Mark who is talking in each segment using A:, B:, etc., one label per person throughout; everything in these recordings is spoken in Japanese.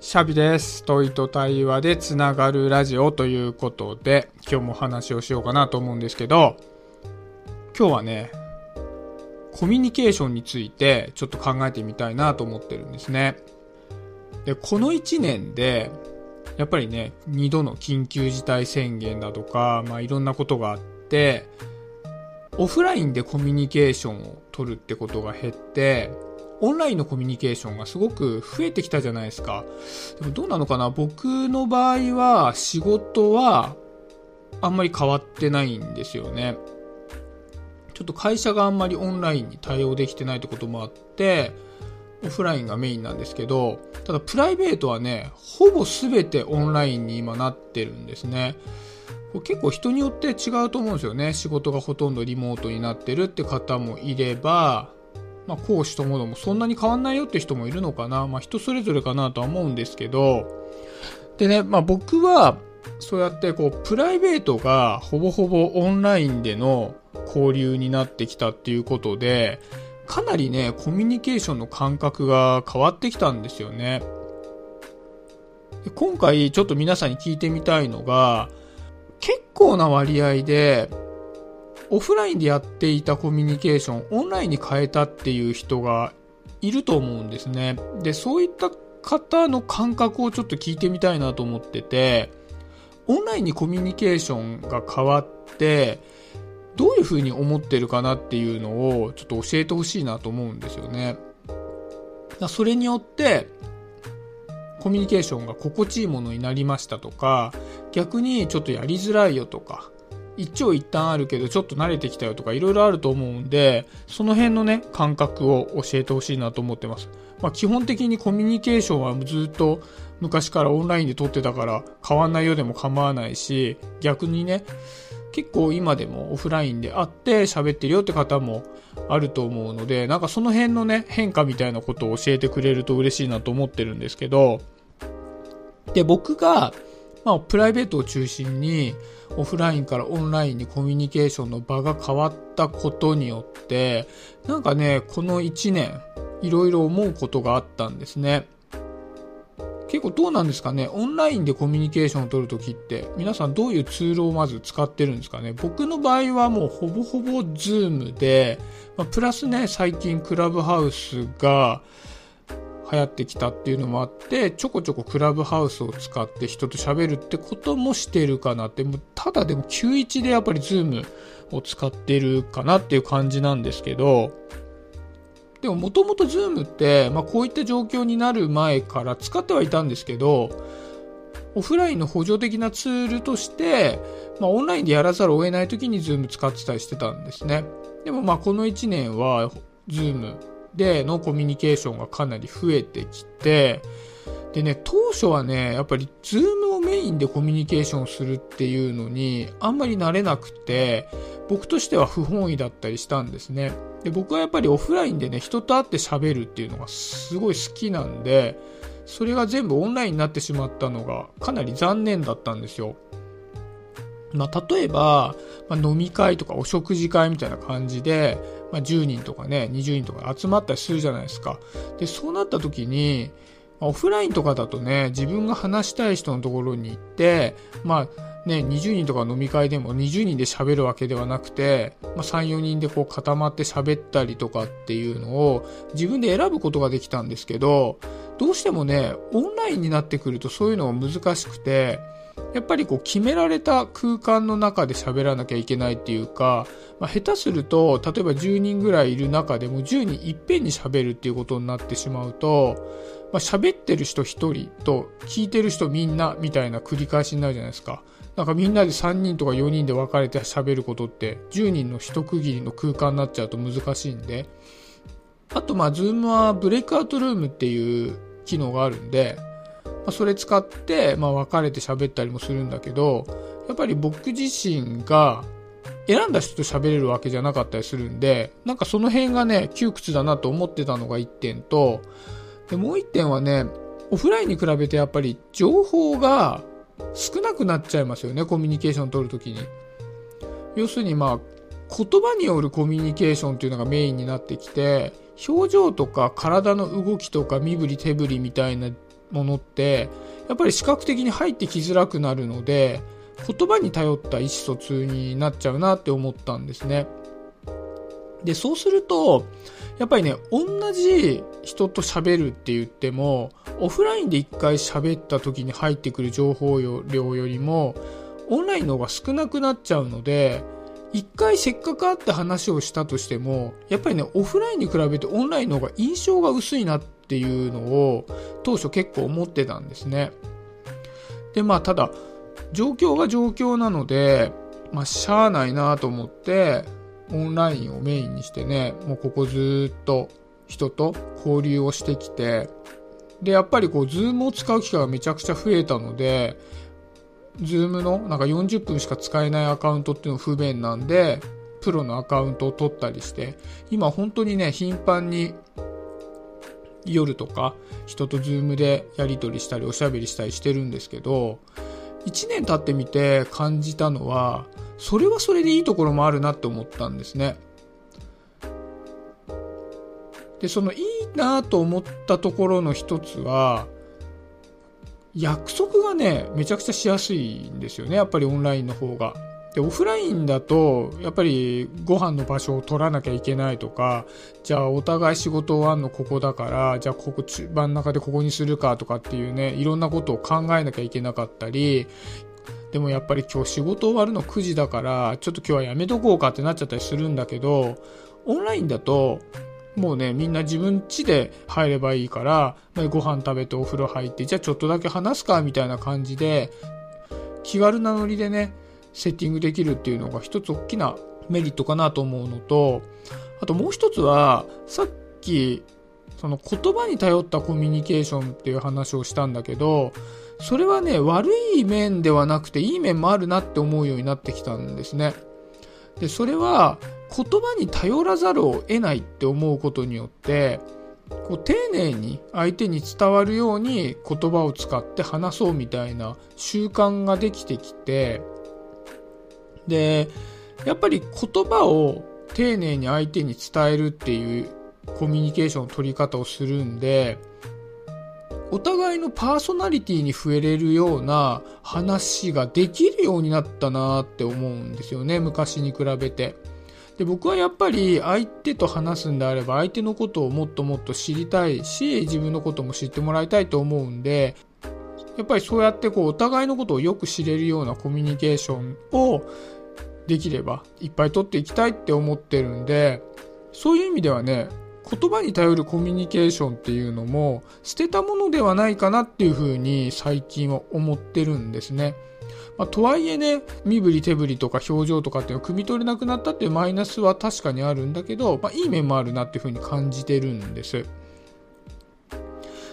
A: シャビです。問いと対話でつながるラジオということで、今日もお話をしようかなと思うんですけど、今日はね、コミュニケーションについてちょっと考えてみたいなと思ってるんですね。で、この1年で、やっぱりね、2度の緊急事態宣言だとか、まあいろんなことがあって、オフラインでコミュニケーションを取るってことが減って、オンラインのコミュニケーションがすごく増えてきたじゃないですか。でもどうなのかな？僕の場合は仕事はあんまり変わってないんですよね。ちょっと会社があんまりオンラインに対応できてないってこともあって、オフラインがメインなんですけど、ただプライベートはね、ほぼ全てオンラインに今なってるんですね。これ結構人によって違うと思うんですよね。仕事がほとんどリモートになってるって方もいれば、まあ、講師ともどもそんなに変わんないよって人もいるのかな。まあ、人それぞれかなとは思うんですけど、でね、まあ、僕は、そうやってこう、プライベートがほぼほぼオンラインでの交流になってきたっていうことで、かなりね、コミュニケーションの感覚が変わってきたんですよね。で今回ちょっと皆さんに聞いてみたいのが、結構な割合で、オフラインでやっていたコミュニケーション、オンラインに変えたっていう人がいると思うんですね。で、そういった方の感覚をちょっと聞いてみたいなと思ってて、オンラインにコミュニケーションが変わって、どういう風に思ってるかなっていうのをちょっと教えてほしいなと思うんですよね。それによって、コミュニケーションが心地いいものになりましたとか、逆にちょっとやりづらいよとか、一長一短あるけどちょっと慣れてきたよとかいろいろあると思うんで、その辺のね、感覚を教えてほしいなと思ってます。まあ基本的にコミュニケーションはずっと昔からオンラインで取ってたから変わんないようでも構わないし、逆にね、結構今でもオフラインで会って喋ってるよって方もあると思うので、なんかその辺のね、変化みたいなことを教えてくれると嬉しいなと思ってるんですけど、で、僕が、まあ、プライベートを中心に、オフラインからオンラインにコミュニケーションの場が変わったことによって、なんかね、この1年、いろいろ思うことがあったんですね。結構どうなんですかね？オンラインでコミュニケーションを取るときって、皆さんどういうツールをまず使ってるんですかね？僕の場合はもうほぼほぼズームで、まあ、プラスね、最近クラブハウスが、流行ってきたっていうのもあって、ちょこちょこクラブハウスを使って人と喋るってこともしてるかなって、もうただでも91でやっぱりズームを使ってるかなっていう感じなんですけど、でももともとズームって、まあこういった状況になる前から使ってはいたんですけど、オフラインの補助的なツールとして、まあオンラインでやらざるを得ない時にズーム使ってたりしてたんですね。でもまあこの1年はズームでのコミュニケーションがかなり増えてきて、でね、当初はね、やっぱりズームをメインでコミュニケーションするっていうのにあんまり慣れなくて、僕としては不本意だったりしたんですね。で、僕はやっぱりオフラインでね、人と会って喋るっていうのがすごい好きなんで、それが全部オンラインになってしまったのがかなり残念だったんですよ。まあ、例えば、まあ、飲み会とかお食事会みたいな感じで、まあ、10人とかね、20人とか集まったりするじゃないですか。で、そうなった時に、まあオフラインとかだとね、自分が話したい人のところに行って、まあね、20人とか飲み会でも20人で喋るわけではなくて、まあ、3、4人でこう固まって喋ったりとかっていうのを自分で選ぶことができたんですけど、どうしてもね、オンラインになってくるとそういうのが難しくて、やっぱりこう決められた空間の中で喋らなきゃいけないっていうか、まあ、下手すると、例えば10人ぐらいいる中でも10人いっぺんに喋るっていうことになってしまうと、まあ、喋ってる人1人と聞いてる人みんなみたいな繰り返しになるじゃないですか。なんかみんなで3人とか4人で分かれて喋ることって10人の一区切りの空間になっちゃうと難しいんで。あとまあ、ズームはブレイクアウトルームっていう機能があるんで、ま、それ使って、まあ、分かれて喋ったりもするんだけど、やっぱり僕自身が選んだ人と喋れるわけじゃなかったりするんで、なんかその辺がね、窮屈だなと思ってたのが1点と、で、もう1点はね、オフラインに比べてやっぱり情報が少なくなっちゃいますよね、コミュニケーションを取るときに。要するにまあ、言葉によるコミュニケーションっていうのがメインになってきて、表情とか体の動きとか身振り手振りみたいなものって、やっぱり視覚的に入ってきづらくなるので、言葉に頼った意思疎通になっちゃうなって思ったんですね。で、そうすると、やっぱりね、同じ人と喋るって言っても、オフラインで一回喋った時に入ってくる情報量よりも、オンラインの方が少なくなっちゃうので、一回せっかく会って話をしたとしても、やっぱりね、オフラインに比べてオンラインの方が印象が薄いなっっていうのを当初結構思ってたんですね。で、まあただ、状況が状況なので、まあしゃあないなと思って、オンラインをメインにしてね、もうここずっと人と交流をしてきて、で、やっぱりこう、ズームを使う機会がめちゃくちゃ増えたので、ズームのなんか40分しか使えないアカウントっていうの不便なんで、プロのアカウントを取ったりして、今本当にね、頻繁に夜とか人とズームでやり取りしたりおしゃべりしたりしてるんですけど、1年経ってみて感じたのは、それはそれでいいところもあるなって思ったんですね。で、そのいいなと思ったところの一つは、約束がね、めちゃくちゃしやすいんですよね、やっぱりオンラインの方が。で、オフラインだと、やっぱりご飯の場所を取らなきゃいけないとか、じゃあお互い仕事終わんのここだから、じゃあここ真ん中でここにするかとかっていうね、いろんなことを考えなきゃいけなかったり、でもやっぱり今日仕事終わるの9時だから、ちょっと今日はやめとこうかってなっちゃったりするんだけど、オンラインだと、もうね、みんな自分家で入ればいいから、ご飯食べてお風呂入って、じゃあちょっとだけ話すか、みたいな感じで、気軽なノリでね、セッティングできるっていうのが一つ大きなメリットかなと思うのと、あともう一つは、さっき、その言葉に頼ったコミュニケーションっていう話をしたんだけど、それはね、悪い面ではなくていい面もあるなって思うようになってきたんですね。で、それは言葉に頼らざるを得ないって思うことによって、こう丁寧に相手に伝わるように言葉を使って話そうみたいな習慣ができてきて、で、やっぱり言葉を丁寧に相手に伝えるっていうコミュニケーションの取り方をするんで、お互いのパーソナリティに触れれるような話ができるようになったなって思うんですよね、昔に比べて。で、僕はやっぱり相手と話すんであれば相手のことをもっともっと知りたいし、自分のことも知ってもらいたいと思うんで、やっぱりそうやってこうお互いのことをよく知れるようなコミュニケーションをできればいっぱい取っていきたいって思ってるんで、そういう意味ではね、言葉に頼るコミュニケーションっていうのも捨てたものではないかなっていうふうに最近は思ってるんですね。まあ、とはいえね、身振り手振りとか表情とかっていうのを汲み取れなくなったっていうマイナスは確かにあるんだけど、まあ、いい面もあるなっていうふうに感じてるんです。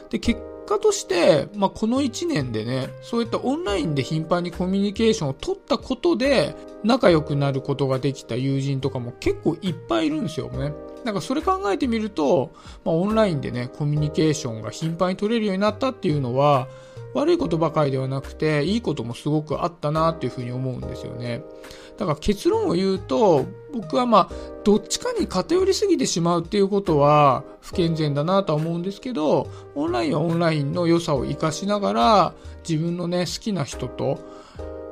A: で、結果として、まあ、この1年でね、そういったオンラインで頻繁にコミュニケーションを取ったことで、仲良くなることができた友人とかも結構いっぱいいるんですよね。なんかそれ考えてみると、まあ、オンラインでね、コミュニケーションが頻繁に取れるようになったっていうのは、悪いことばかりではなくて、いいこともすごくあったなっていうふうに思うんですよね。だから結論を言うと、僕はまあ、どっちかに偏りすぎてしまうっていうことは不健全だなとは思うんですけど、オンラインはオンラインの良さを活かしながら、自分のね、好きな人と、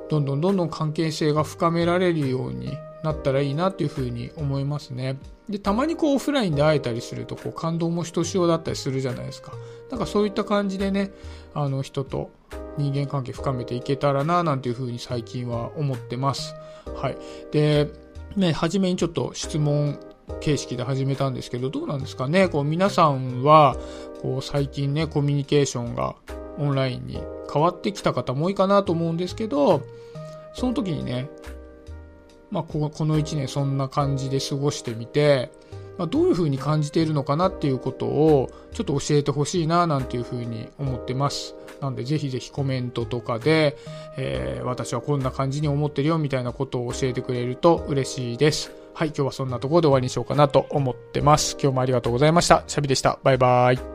A: どんどんどんどん関係性が深められるようになったらいいなっていうふうに思いますね。で、たまにこうオフラインで会えたりすると、こう感動もひとしおだったりするじゃないですか。なんかそういった感じでね、あの人と人間関係深めていけたらな、なんていうふうに最近は思ってます。はい。で、ね、初めにちょっと質問形式で始めたんですけど、どうなんですかね？こう皆さんは、こう最近ね、コミュニケーションがオンラインに変わってきた方も多いかなと思うんですけど、その時にね、まあ、この1年そんな感じで過ごしてみて、まあ、どういう風に感じているのかなっていうことをちょっと教えてほしいななんていう風に思ってます。なんでぜひぜひコメントとかで、えー、私はこんな感じに思ってるよみたいなことを教えてくれると嬉しいです。はい、今日はそんなところで終わりにしようかなと思ってます。今日もありがとうございました。シャビでした。バイバーイ。